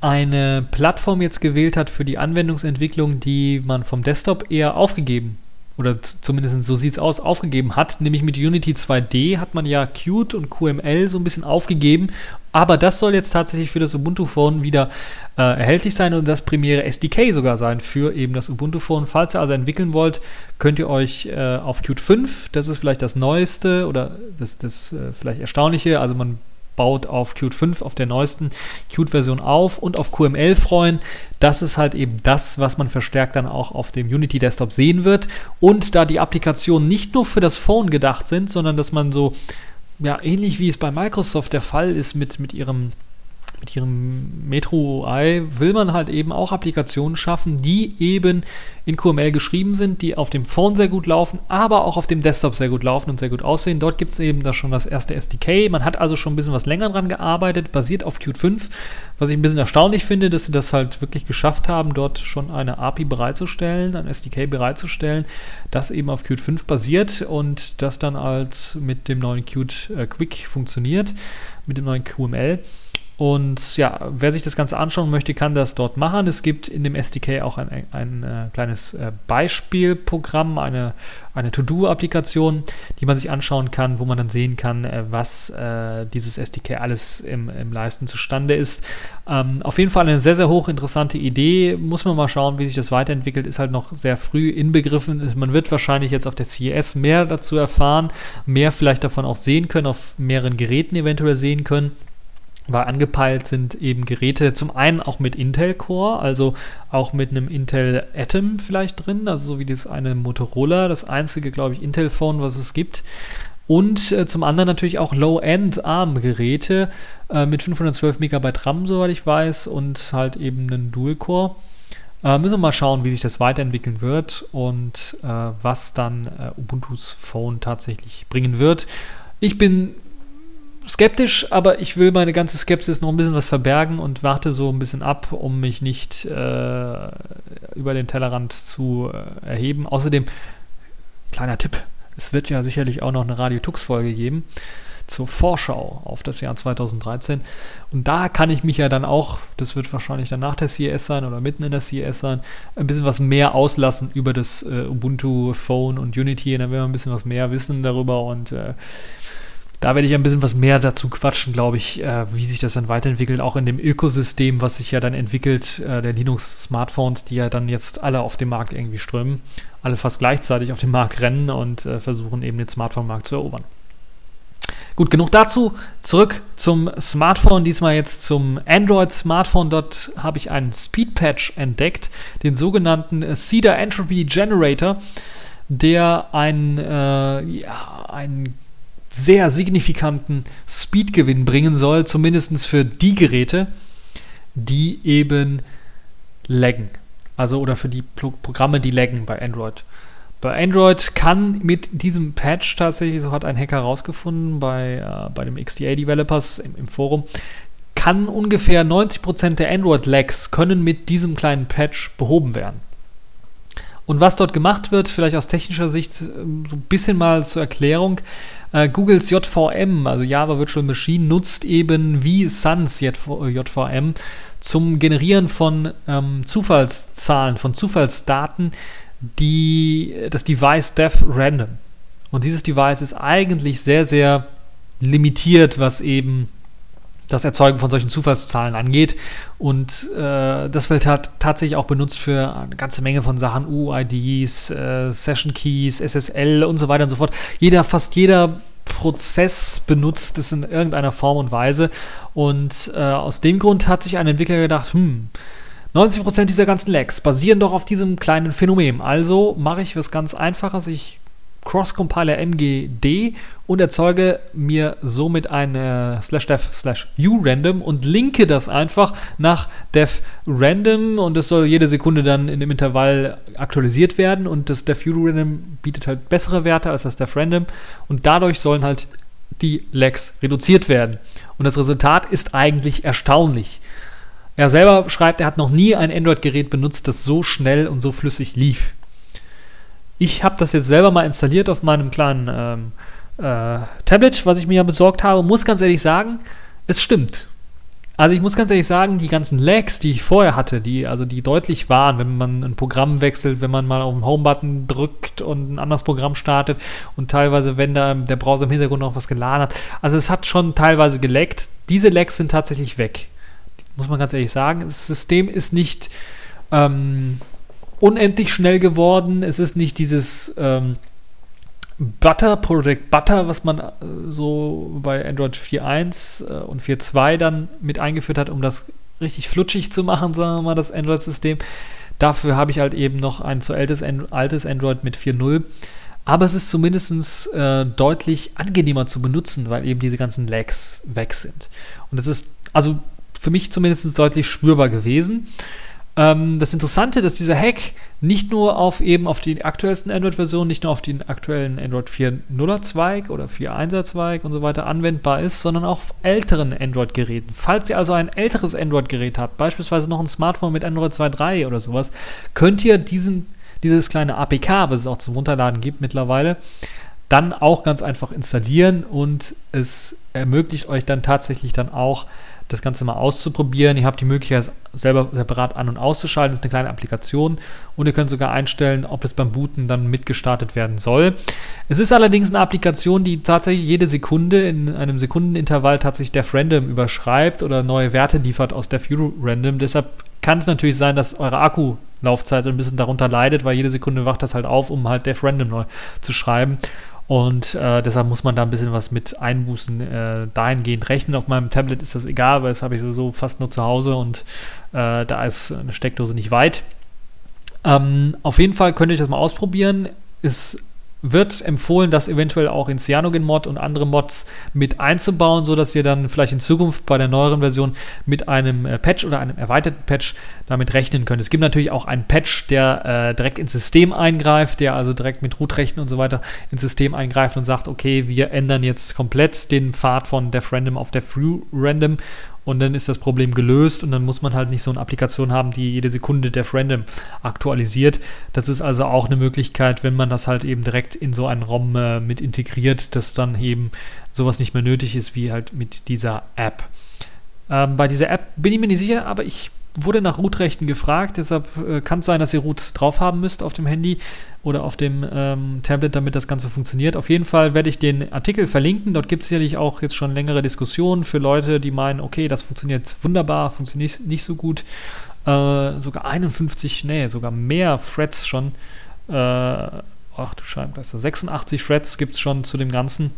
eine Plattform jetzt gewählt hat für die Anwendungsentwicklung, die man vom Desktop eher aufgegeben oder zumindest so sieht es aus, aufgegeben hat. Nämlich mit Unity 2D hat man ja Qt und QML so ein bisschen aufgegeben. Aber das soll jetzt tatsächlich für das Ubuntu Phone wieder äh, erhältlich sein und das Premiere SDK sogar sein für eben das Ubuntu Phone. Falls ihr also entwickeln wollt, könnt ihr euch äh, auf Qt 5, das ist vielleicht das Neueste oder das, das äh, vielleicht Erstaunliche, also man baut auf Qt 5, auf der neuesten Qt-Version auf und auf QML freuen. Das ist halt eben das, was man verstärkt dann auch auf dem Unity Desktop sehen wird. Und da die Applikationen nicht nur für das Phone gedacht sind, sondern dass man so, ja, ähnlich wie es bei Microsoft der Fall ist mit, mit ihrem mit ihrem Metro UI will man halt eben auch Applikationen schaffen, die eben in QML geschrieben sind, die auf dem Phone sehr gut laufen, aber auch auf dem Desktop sehr gut laufen und sehr gut aussehen. Dort gibt es eben da schon das erste SDK. Man hat also schon ein bisschen was länger dran gearbeitet, basiert auf Qt 5. Was ich ein bisschen erstaunlich finde, dass sie das halt wirklich geschafft haben, dort schon eine API bereitzustellen, ein SDK bereitzustellen, das eben auf Qt 5 basiert und das dann halt mit dem neuen Qt äh, Quick funktioniert, mit dem neuen QML. Und ja, wer sich das Ganze anschauen möchte, kann das dort machen. Es gibt in dem SDK auch ein, ein, ein äh, kleines äh, Beispielprogramm, eine, eine To-Do-Applikation, die man sich anschauen kann, wo man dann sehen kann, äh, was äh, dieses SDK alles im, im Leisten zustande ist. Ähm, auf jeden Fall eine sehr, sehr hochinteressante Idee. Muss man mal schauen, wie sich das weiterentwickelt. Ist halt noch sehr früh inbegriffen. Man wird wahrscheinlich jetzt auf der CES mehr dazu erfahren, mehr vielleicht davon auch sehen können, auf mehreren Geräten eventuell sehen können weil angepeilt sind eben Geräte zum einen auch mit Intel Core, also auch mit einem Intel Atom vielleicht drin, also so wie das eine Motorola, das einzige, glaube ich, Intel Phone, was es gibt. Und äh, zum anderen natürlich auch Low-End ARM-Geräte äh, mit 512 MB RAM, soweit ich weiß, und halt eben einen Dual-Core. Äh, müssen wir mal schauen, wie sich das weiterentwickeln wird und äh, was dann äh, Ubuntu's Phone tatsächlich bringen wird. Ich bin skeptisch, aber ich will meine ganze Skepsis noch ein bisschen was verbergen und warte so ein bisschen ab, um mich nicht äh, über den Tellerrand zu äh, erheben. Außerdem, kleiner Tipp, es wird ja sicherlich auch noch eine Radio Tux-Folge geben zur Vorschau auf das Jahr 2013. Und da kann ich mich ja dann auch, das wird wahrscheinlich dann nach der CES sein oder mitten in der CES sein, ein bisschen was mehr auslassen über das äh, Ubuntu Phone und Unity. Und dann werden wir ein bisschen was mehr wissen darüber und äh, da werde ich ein bisschen was mehr dazu quatschen, glaube ich, äh, wie sich das dann weiterentwickelt, auch in dem Ökosystem, was sich ja dann entwickelt, äh, der Linux-Smartphones, die ja dann jetzt alle auf den Markt irgendwie strömen, alle fast gleichzeitig auf den Markt rennen und äh, versuchen eben den Smartphone-Markt zu erobern. Gut, genug dazu. Zurück zum Smartphone, diesmal jetzt zum Android-Smartphone. Dort habe ich einen Speedpatch entdeckt, den sogenannten Cedar Entropy Generator, der ein, äh, ja, ein sehr signifikanten Speedgewinn bringen soll, zumindest für die Geräte, die eben laggen. Also oder für die Pro Programme, die laggen bei Android. Bei Android kann mit diesem Patch tatsächlich, so hat ein Hacker herausgefunden bei, äh, bei dem XDA Developers im, im Forum, kann ungefähr 90% der Android-Lags können mit diesem kleinen Patch behoben werden. Und was dort gemacht wird, vielleicht aus technischer Sicht ähm, so ein bisschen mal zur Erklärung. Äh, Googles JVM, also Java Virtual Machine, nutzt eben wie Suns JVM zum Generieren von ähm, Zufallszahlen, von Zufallsdaten, die das Device Def Random. Und dieses Device ist eigentlich sehr, sehr limitiert, was eben das Erzeugen von solchen Zufallszahlen angeht. Und äh, das wird halt tatsächlich auch benutzt für eine ganze Menge von Sachen, UIDs, äh, Session Keys, SSL und so weiter und so fort. Jeder, fast jeder Prozess benutzt es in irgendeiner Form und Weise. Und äh, aus dem Grund hat sich ein Entwickler gedacht, hm, 90% dieser ganzen Lags basieren doch auf diesem kleinen Phänomen. Also mache ich was ganz Einfaches. Ich Cross-Compiler mgd und erzeuge mir somit eine slash def slash urandom und linke das einfach nach def random und das soll jede Sekunde dann in dem Intervall aktualisiert werden und das def urandom bietet halt bessere Werte als das def random und dadurch sollen halt die Lags reduziert werden. Und das Resultat ist eigentlich erstaunlich. Er selber schreibt, er hat noch nie ein Android-Gerät benutzt, das so schnell und so flüssig lief. Ich habe das jetzt selber mal installiert auf meinem kleinen ähm, äh, Tablet, was ich mir ja besorgt habe. Muss ganz ehrlich sagen, es stimmt. Also ich muss ganz ehrlich sagen, die ganzen Lags, die ich vorher hatte, die also die deutlich waren, wenn man ein Programm wechselt, wenn man mal auf den Home-Button drückt und ein anderes Programm startet und teilweise, wenn da der Browser im Hintergrund noch was geladen hat. Also es hat schon teilweise geleckt. Diese Lags sind tatsächlich weg. Muss man ganz ehrlich sagen. Das System ist nicht ähm, unendlich schnell geworden. Es ist nicht dieses ähm, Butter, Project Butter, was man äh, so bei Android 4.1 äh, und 4.2 dann mit eingeführt hat, um das richtig flutschig zu machen, sagen wir mal, das Android-System. Dafür habe ich halt eben noch ein zu altes, altes Android mit 4.0. Aber es ist zumindest äh, deutlich angenehmer zu benutzen, weil eben diese ganzen Lags weg sind. Und es ist also für mich zumindest deutlich spürbar gewesen. Ähm, das Interessante, dass dieser Hack nicht nur auf eben auf die aktuellsten Android-Versionen, nicht nur auf den aktuellen Android 4.0er Zweig oder 4.1er Zweig und so weiter anwendbar ist, sondern auch auf älteren Android-Geräten. Falls ihr also ein älteres Android-Gerät habt, beispielsweise noch ein Smartphone mit Android 2.3 oder sowas, könnt ihr diesen, dieses kleine APK, was es auch zum Runterladen gibt mittlerweile, dann auch ganz einfach installieren und es ermöglicht euch dann tatsächlich dann auch das Ganze mal auszuprobieren. Ihr habt die Möglichkeit, selber separat an- und auszuschalten. Das ist eine kleine Applikation und ihr könnt sogar einstellen, ob es beim Booten dann mitgestartet werden soll. Es ist allerdings eine Applikation, die tatsächlich jede Sekunde in einem Sekundenintervall tatsächlich def random überschreibt oder neue Werte liefert aus def random. Deshalb kann es natürlich sein, dass eure Akkulaufzeit ein bisschen darunter leidet, weil jede Sekunde wacht das halt auf, um halt def random neu zu schreiben. Und äh, deshalb muss man da ein bisschen was mit einbußen, äh, dahingehend rechnen. Auf meinem Tablet ist das egal, weil das habe ich sowieso fast nur zu Hause und äh, da ist eine Steckdose nicht weit. Ähm, auf jeden Fall könnt ihr das mal ausprobieren. Ist wird empfohlen, das eventuell auch in Cyanogen-Mod und andere Mods mit einzubauen, sodass ihr dann vielleicht in Zukunft bei der neueren Version mit einem äh, Patch oder einem erweiterten Patch damit rechnen könnt. Es gibt natürlich auch einen Patch, der äh, direkt ins System eingreift, der also direkt mit Root-Rechten und so weiter ins System eingreift und sagt, okay, wir ändern jetzt komplett den Pfad von def-random auf def-random und dann ist das Problem gelöst und dann muss man halt nicht so eine Applikation haben, die jede Sekunde def random aktualisiert. Das ist also auch eine Möglichkeit, wenn man das halt eben direkt in so einen ROM äh, mit integriert, dass dann eben sowas nicht mehr nötig ist wie halt mit dieser App. Ähm, bei dieser App bin ich mir nicht sicher, aber ich wurde nach Root-Rechten gefragt, deshalb äh, kann es sein, dass ihr Root drauf haben müsst auf dem Handy oder auf dem ähm, Tablet, damit das Ganze funktioniert. Auf jeden Fall werde ich den Artikel verlinken. Dort gibt es sicherlich auch jetzt schon längere Diskussionen für Leute, die meinen, okay, das funktioniert wunderbar, funktioniert nicht so gut. Äh, sogar 51, nee, sogar mehr Threads schon. Äh, ach du Scheibenkleister, 86 Threads gibt es schon zu dem Ganzen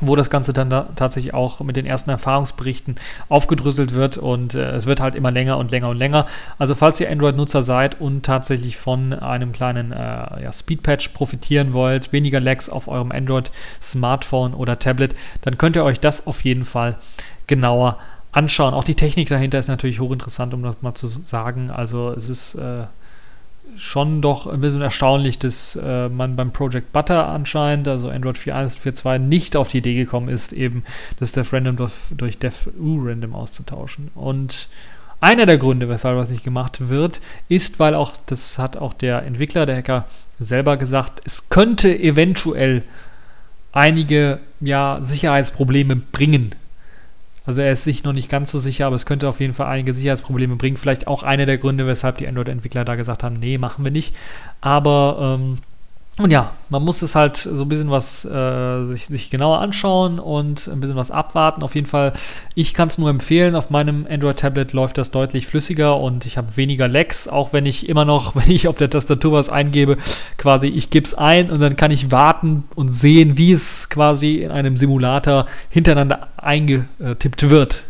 wo das Ganze dann da tatsächlich auch mit den ersten Erfahrungsberichten aufgedröselt wird und äh, es wird halt immer länger und länger und länger. Also falls ihr Android-Nutzer seid und tatsächlich von einem kleinen äh, ja, Speedpatch profitieren wollt, weniger Lags auf eurem Android-Smartphone oder Tablet, dann könnt ihr euch das auf jeden Fall genauer anschauen. Auch die Technik dahinter ist natürlich hochinteressant, um das mal zu sagen. Also es ist äh, schon doch ein bisschen erstaunlich, dass äh, man beim Project Butter anscheinend, also Android 4.1 und 4.2, nicht auf die Idee gekommen ist, eben das Def Random durch, durch Def U Random auszutauschen. Und einer der Gründe, weshalb das nicht gemacht wird, ist, weil auch, das hat auch der Entwickler, der Hacker selber gesagt, es könnte eventuell einige ja, Sicherheitsprobleme bringen. Also er ist sich noch nicht ganz so sicher, aber es könnte auf jeden Fall einige Sicherheitsprobleme bringen. Vielleicht auch einer der Gründe, weshalb die Android-Entwickler da gesagt haben, nee, machen wir nicht. Aber ähm, und ja, man muss es halt so ein bisschen was äh, sich, sich, genauer anschauen und ein bisschen was abwarten. Auf jeden Fall, ich kann es nur empfehlen. Auf meinem Android-Tablet läuft das deutlich flüssiger und ich habe weniger Lags, auch wenn ich immer noch, <laughs> wenn ich auf der Tastatur was eingebe, quasi ich gebe es ein und dann kann ich warten und sehen, wie es quasi in einem Simulator hintereinander eingetippt wird.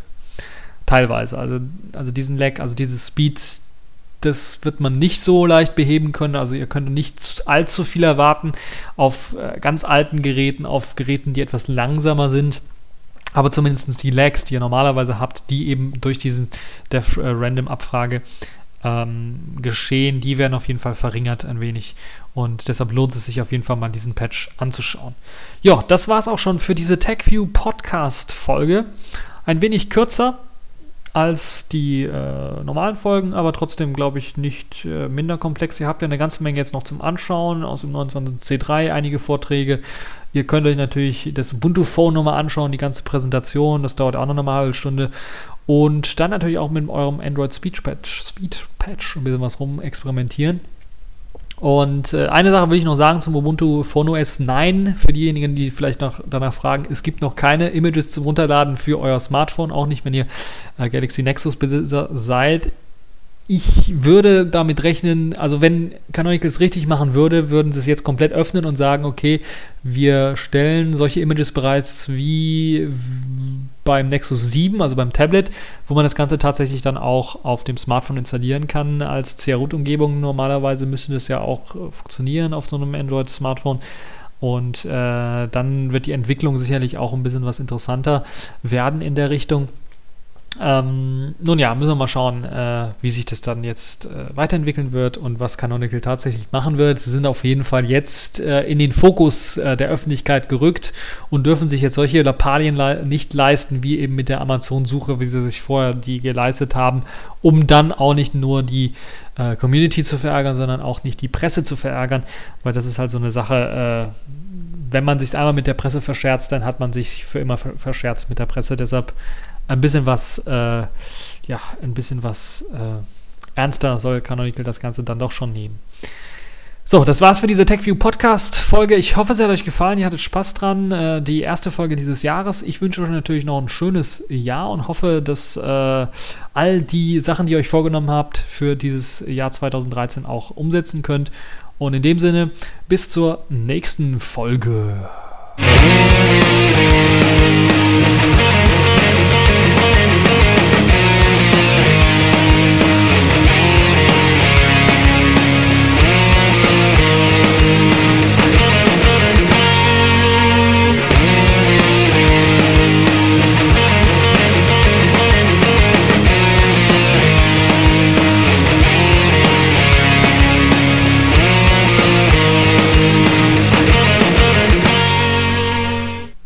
Teilweise. Also, also diesen Lag, also dieses Speed, das wird man nicht so leicht beheben können. Also ihr könnt nicht allzu viel erwarten auf äh, ganz alten Geräten, auf Geräten, die etwas langsamer sind. Aber zumindest die Lags, die ihr normalerweise habt, die eben durch diesen Def äh, ähm, geschehen, die werden auf jeden Fall verringert ein wenig. Und deshalb lohnt es sich auf jeden Fall mal diesen Patch anzuschauen. Ja, das war es auch schon für diese TechView Podcast Folge. Ein wenig kürzer, als die äh, normalen Folgen, aber trotzdem, glaube ich, nicht äh, minder komplex. Ihr habt ja eine ganze Menge jetzt noch zum Anschauen aus dem 29C3, einige Vorträge. Ihr könnt euch natürlich das Ubuntu Phone nochmal anschauen, die ganze Präsentation, das dauert auch noch eine halbe Stunde. Und dann natürlich auch mit eurem Android Speech Patch, Speed Patch ein bisschen was rum experimentieren. Und äh, eine Sache will ich noch sagen zum Ubuntu Phone OS 9, für diejenigen, die vielleicht noch danach fragen, es gibt noch keine Images zum Runterladen für euer Smartphone, auch nicht, wenn ihr äh, Galaxy Nexus Besitzer seid. Ich würde damit rechnen, also wenn Canonical es richtig machen würde, würden sie es jetzt komplett öffnen und sagen, okay, wir stellen solche Images bereits wie beim Nexus 7, also beim Tablet, wo man das Ganze tatsächlich dann auch auf dem Smartphone installieren kann als CR-Root-Umgebung. Normalerweise müsste das ja auch äh, funktionieren auf so einem Android-Smartphone. Und äh, dann wird die Entwicklung sicherlich auch ein bisschen was interessanter werden in der Richtung. Ähm, nun ja, müssen wir mal schauen, äh, wie sich das dann jetzt äh, weiterentwickeln wird und was Canonical tatsächlich machen wird. Sie sind auf jeden Fall jetzt äh, in den Fokus äh, der Öffentlichkeit gerückt und dürfen sich jetzt solche Lappalien le nicht leisten, wie eben mit der Amazon-Suche, wie sie sich vorher die geleistet haben, um dann auch nicht nur die äh, Community zu verärgern, sondern auch nicht die Presse zu verärgern, weil das ist halt so eine Sache, äh, wenn man sich einmal mit der Presse verscherzt, dann hat man sich für immer verscherzt mit der Presse. Deshalb ein bisschen was, äh, ja, ein bisschen was äh, ernster soll Canonical das Ganze dann doch schon nehmen. So, das war's für diese TechView Podcast Folge. Ich hoffe, es hat euch gefallen. Ihr hattet Spaß dran. Äh, die erste Folge dieses Jahres. Ich wünsche euch natürlich noch ein schönes Jahr und hoffe, dass äh, all die Sachen, die ihr euch vorgenommen habt, für dieses Jahr 2013 auch umsetzen könnt. Und in dem Sinne, bis zur nächsten Folge.